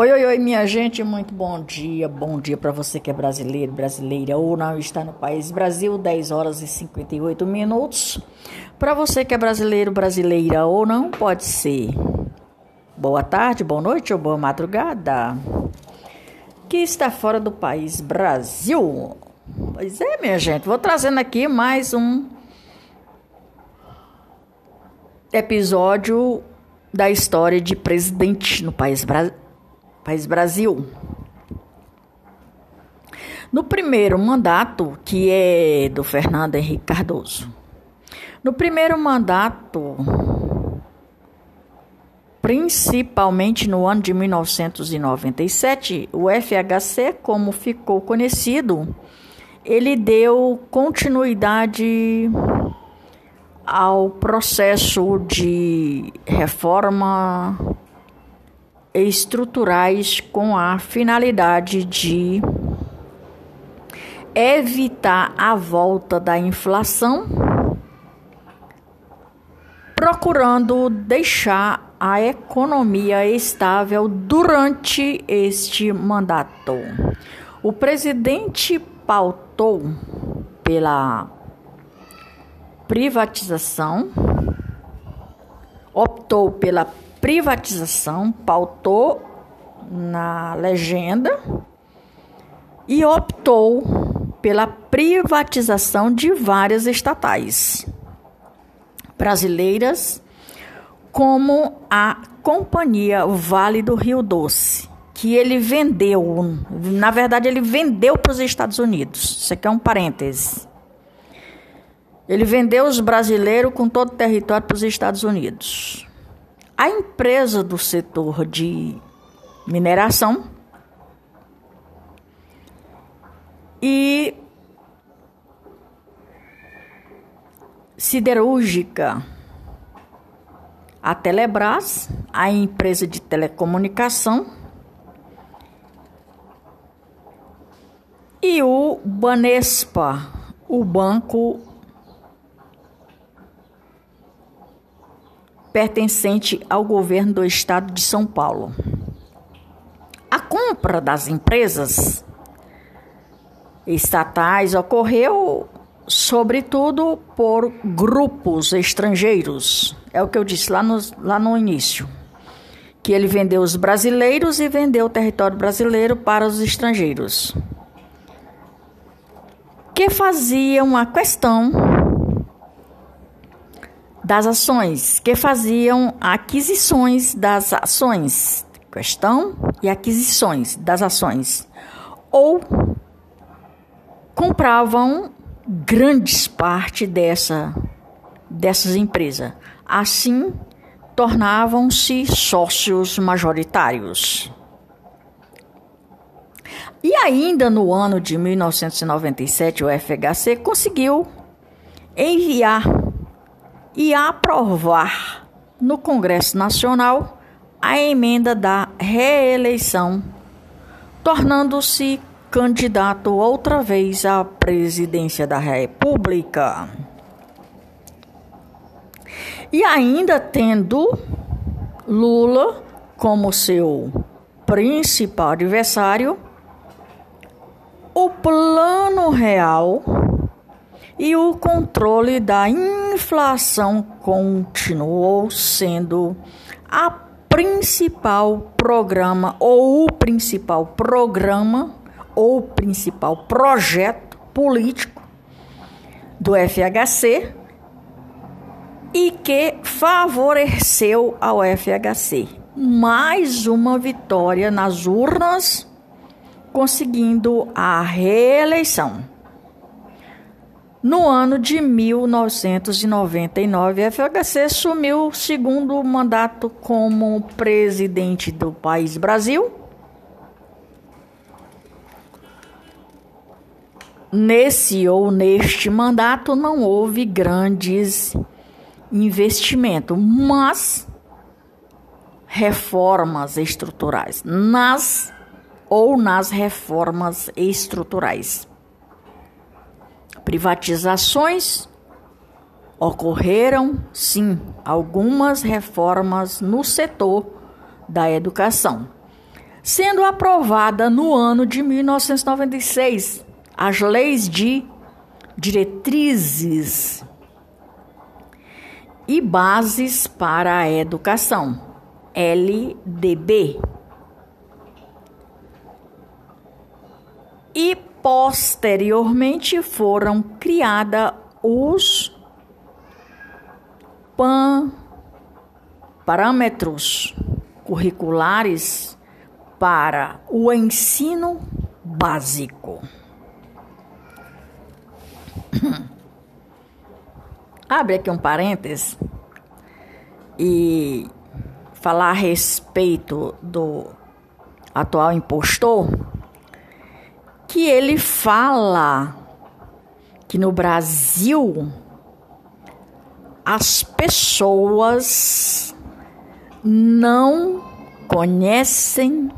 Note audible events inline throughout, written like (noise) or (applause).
Oi, oi, oi, minha gente, muito bom dia. Bom dia para você que é brasileiro, brasileira ou não está no país Brasil, 10 horas e 58 minutos. Para você que é brasileiro, brasileira ou não, pode ser boa tarde, boa noite ou boa madrugada. Que está fora do país Brasil. Pois é, minha gente, vou trazendo aqui mais um episódio da história de presidente no país Brasil País Brasil. No primeiro mandato, que é do Fernando Henrique Cardoso. No primeiro mandato, principalmente no ano de 1997, o FHC, como ficou conhecido, ele deu continuidade ao processo de reforma estruturais com a finalidade de evitar a volta da inflação, procurando deixar a economia estável durante este mandato. O presidente pautou pela privatização, optou pela privatização, pautou na legenda e optou pela privatização de várias estatais brasileiras, como a Companhia Vale do Rio Doce, que ele vendeu, na verdade, ele vendeu para os Estados Unidos. Isso aqui é um parêntese. Ele vendeu os brasileiros com todo o território para os Estados Unidos. A empresa do setor de mineração e siderúrgica, a Telebrás, a empresa de telecomunicação e o Banespa, o banco pertencente ao governo do estado de São Paulo. A compra das empresas estatais ocorreu, sobretudo, por grupos estrangeiros. É o que eu disse lá no, lá no início. Que ele vendeu os brasileiros e vendeu o território brasileiro para os estrangeiros. Que faziam a questão das ações, que faziam aquisições das ações, questão e aquisições das ações, ou compravam grandes parte dessa dessas empresas. Assim, tornavam-se sócios majoritários. E ainda no ano de 1997, o FHC conseguiu enviar e aprovar no Congresso Nacional a emenda da reeleição, tornando-se candidato outra vez à presidência da República. E ainda tendo Lula como seu principal adversário, o Plano Real e o controle da inflação continuou sendo a principal programa ou o principal programa ou principal projeto político do FHC e que favoreceu ao FHC. Mais uma vitória nas urnas, conseguindo a reeleição. No ano de 1999, a FHC assumiu o segundo mandato como presidente do país Brasil. Nesse ou neste mandato não houve grandes investimentos, mas reformas estruturais nas ou nas reformas estruturais privatizações ocorreram, sim, algumas reformas no setor da educação. sendo aprovada no ano de 1996 as leis de diretrizes e bases para a educação, LDB. E posteriormente foram criadas os PAN, parâmetros curriculares para o ensino básico. (clears throat) Abre aqui um parênteses e falar a respeito do atual impostor, que ele fala que no Brasil as pessoas não conhecem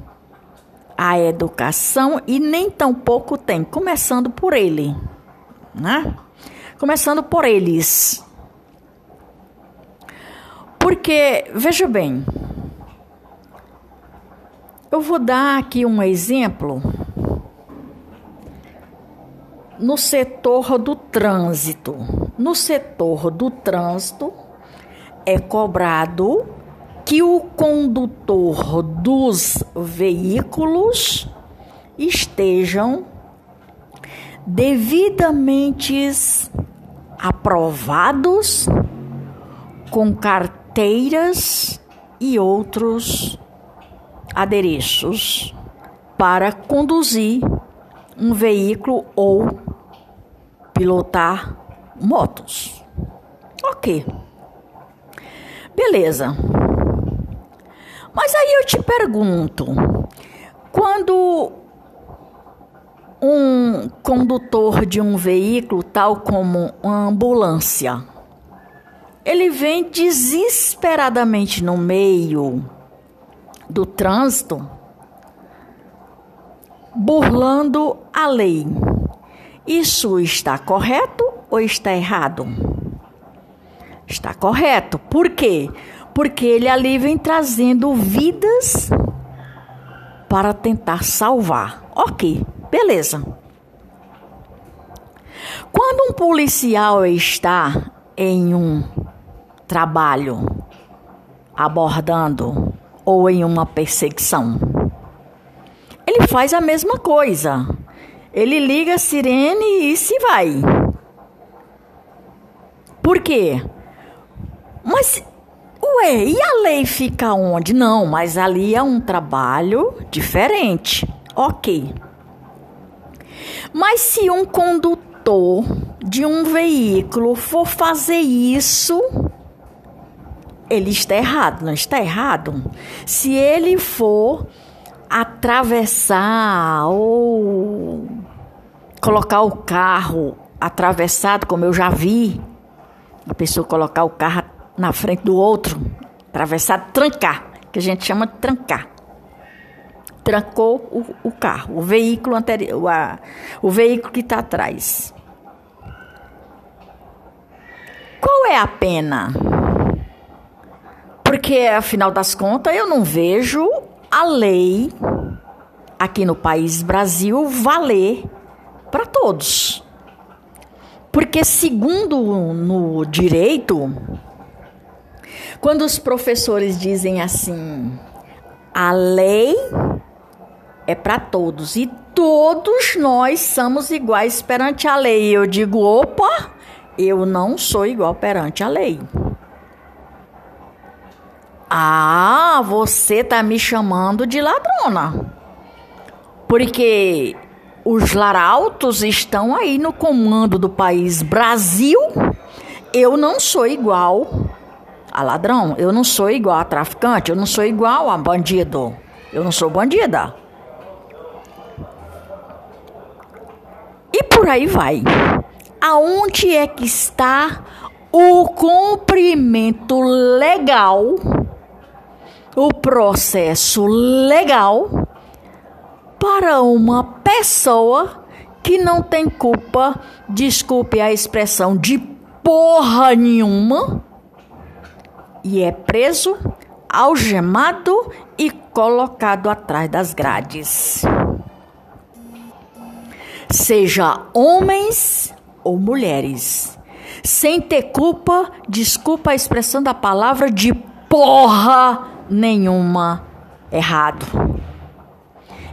a educação e nem tampouco têm, começando por ele, né? Começando por eles. Porque, veja bem, eu vou dar aqui um exemplo no setor do trânsito. No setor do trânsito é cobrado que o condutor dos veículos estejam devidamente aprovados com carteiras e outros adereços para conduzir um veículo ou pilotar motos. Ok. Beleza. Mas aí eu te pergunto, quando um condutor de um veículo, tal como uma ambulância, ele vem desesperadamente no meio do trânsito, burlando a lei. Isso está correto ou está errado? Está correto. Por quê? Porque ele ali vem trazendo vidas para tentar salvar. Ok, beleza. Quando um policial está em um trabalho abordando ou em uma perseguição, ele faz a mesma coisa. Ele liga a sirene e se vai. Por quê? Mas, ué, e a lei fica onde? Não, mas ali é um trabalho diferente. Ok. Mas se um condutor de um veículo for fazer isso, ele está errado, não está errado? Se ele for atravessar ou colocar o carro atravessado, como eu já vi, a pessoa colocar o carro na frente do outro, atravessado, trancar, que a gente chama de trancar. Trancou o, o carro, o veículo anterior, a, o veículo que está atrás. Qual é a pena? Porque, afinal das contas, eu não vejo a lei aqui no país Brasil valer para todos. Porque segundo no direito, quando os professores dizem assim, a lei é para todos e todos nós somos iguais perante a lei. Eu digo, opa, eu não sou igual perante a lei. Ah, você tá me chamando de ladrona. Porque os larautos estão aí no comando do país Brasil. Eu não sou igual a ladrão, eu não sou igual a traficante, eu não sou igual a bandido. Eu não sou bandida. E por aí vai. Aonde é que está o cumprimento legal o processo legal para uma pessoa que não tem culpa, desculpe a expressão, de porra nenhuma e é preso, algemado e colocado atrás das grades. Seja homens ou mulheres, sem ter culpa, desculpa a expressão da palavra de porra nenhuma errado.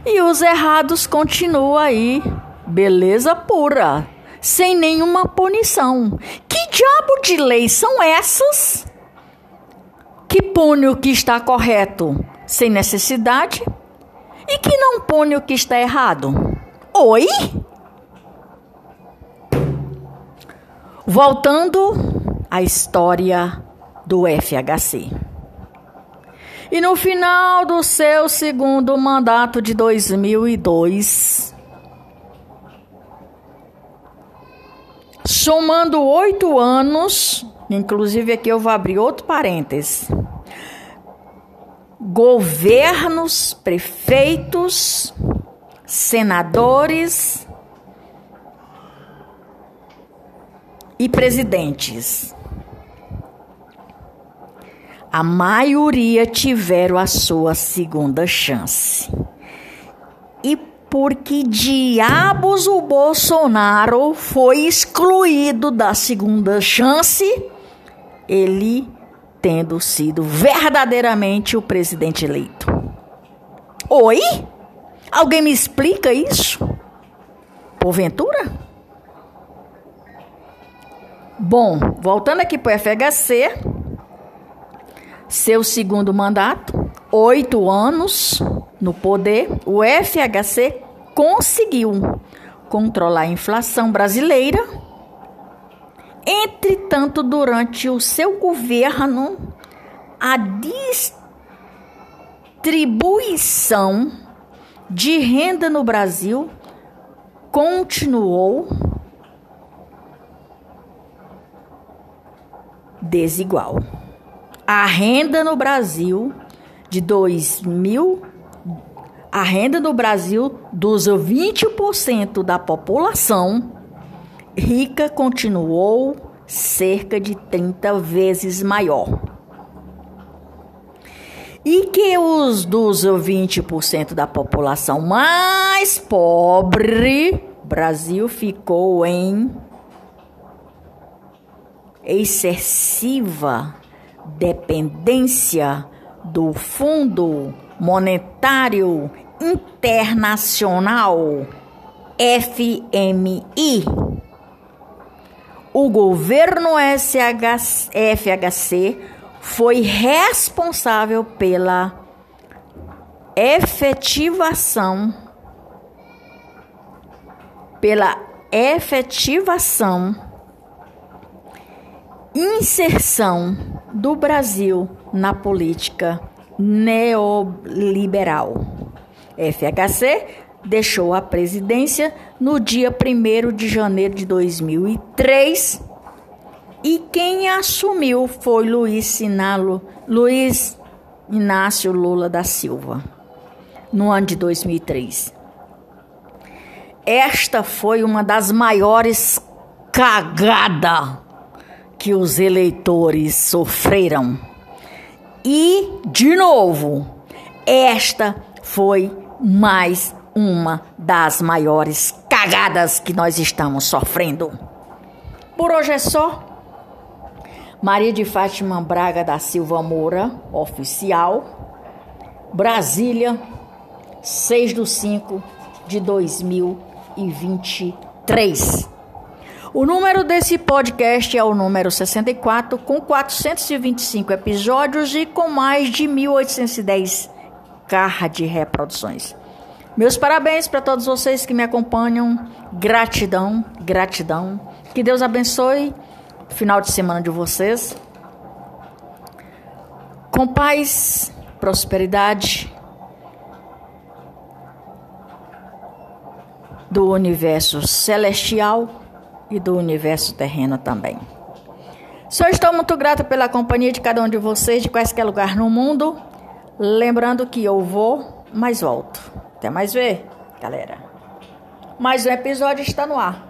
E os errados continuam aí, beleza pura, sem nenhuma punição. Que diabo de leis são essas que pune o que está correto sem necessidade e que não pune o que está errado? Oi? Voltando à história do FHC. E no final do seu segundo mandato de 2002, somando oito anos, inclusive aqui eu vou abrir outro parênteses. Governos, prefeitos, senadores e presidentes a maioria tiveram a sua segunda chance. E por que diabos o Bolsonaro foi excluído da segunda chance, ele tendo sido verdadeiramente o presidente eleito? Oi? Alguém me explica isso? Porventura? Bom, voltando aqui para o FHC, seu segundo mandato, oito anos no poder, o FHC conseguiu controlar a inflação brasileira. Entretanto, durante o seu governo, a distribuição de renda no Brasil continuou desigual a renda no Brasil de 2000, a renda no Brasil dos 20% da população rica continuou cerca de 30 vezes maior. E que os dos 20% da população mais pobre, Brasil ficou em excessiva dependência do Fundo Monetário Internacional, FMI. O governo FHC foi responsável pela efetivação pela efetivação inserção do Brasil na política neoliberal. FHC deixou a presidência no dia 1 de janeiro de 2003 e quem assumiu foi Luiz, Sinalo, Luiz Inácio Lula da Silva, no ano de 2003. Esta foi uma das maiores cagadas que os eleitores sofreram. E, de novo, esta foi mais uma das maiores cagadas que nós estamos sofrendo. Por hoje é só. Maria de Fátima Braga da Silva Moura, oficial. Brasília, 6 de 5 de 2023. O número desse podcast é o número 64, com 425 episódios e com mais de 1.810 carra de reproduções. Meus parabéns para todos vocês que me acompanham. Gratidão, gratidão. Que Deus abençoe o final de semana de vocês. Com paz, prosperidade do universo celestial e do universo terreno também. Só estou muito grata pela companhia de cada um de vocês, de qualquer lugar no mundo. Lembrando que eu vou, mas volto. Até mais ver, galera. Mais um episódio está no ar.